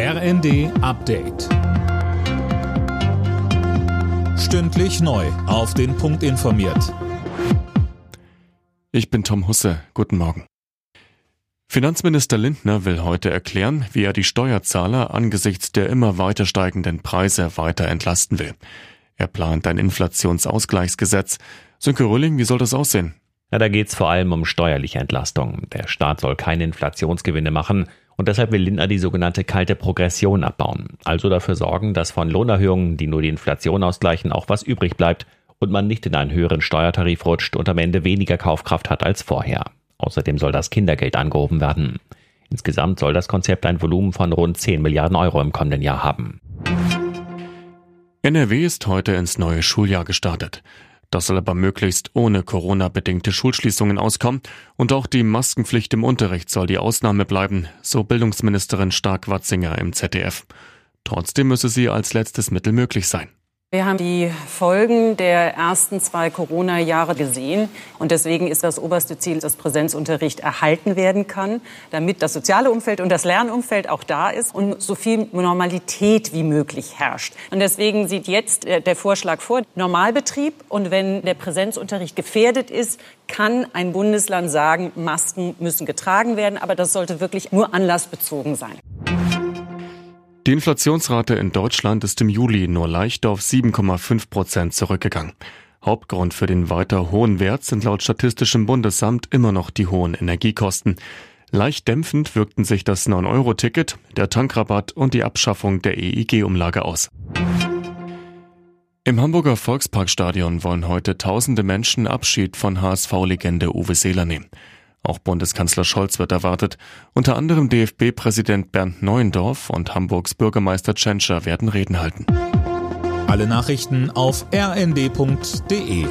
RND Update. Stündlich neu. Auf den Punkt informiert. Ich bin Tom Husse. Guten Morgen. Finanzminister Lindner will heute erklären, wie er die Steuerzahler angesichts der immer weiter steigenden Preise weiter entlasten will. Er plant ein Inflationsausgleichsgesetz. Sönke Rülling, wie soll das aussehen? Ja, da geht's vor allem um steuerliche Entlastung. Der Staat soll keine Inflationsgewinne machen und deshalb will Lindner die sogenannte kalte Progression abbauen. Also dafür sorgen, dass von Lohnerhöhungen, die nur die Inflation ausgleichen, auch was übrig bleibt und man nicht in einen höheren Steuertarif rutscht und am Ende weniger Kaufkraft hat als vorher. Außerdem soll das Kindergeld angehoben werden. Insgesamt soll das Konzept ein Volumen von rund 10 Milliarden Euro im kommenden Jahr haben. NRW ist heute ins neue Schuljahr gestartet. Das soll aber möglichst ohne Corona-bedingte Schulschließungen auskommen und auch die Maskenpflicht im Unterricht soll die Ausnahme bleiben, so Bildungsministerin Stark-Watzinger im ZDF. Trotzdem müsse sie als letztes Mittel möglich sein. Wir haben die Folgen der ersten zwei Corona-Jahre gesehen. Und deswegen ist das oberste Ziel, dass Präsenzunterricht erhalten werden kann, damit das soziale Umfeld und das Lernumfeld auch da ist und so viel Normalität wie möglich herrscht. Und deswegen sieht jetzt äh, der Vorschlag vor, Normalbetrieb. Und wenn der Präsenzunterricht gefährdet ist, kann ein Bundesland sagen, Masken müssen getragen werden. Aber das sollte wirklich nur anlassbezogen sein. Die Inflationsrate in Deutschland ist im Juli nur leicht auf 7,5 Prozent zurückgegangen. Hauptgrund für den weiter hohen Wert sind laut Statistischem Bundesamt immer noch die hohen Energiekosten. Leicht dämpfend wirkten sich das 9-Euro-Ticket, der Tankrabatt und die Abschaffung der EIG-Umlage aus. Im Hamburger Volksparkstadion wollen heute tausende Menschen Abschied von HSV-Legende Uwe Seeler nehmen. Auch Bundeskanzler Scholz wird erwartet. Unter anderem DFB-Präsident Bernd Neuendorf und Hamburgs Bürgermeister Tschentscher werden Reden halten. Alle Nachrichten auf rnd.de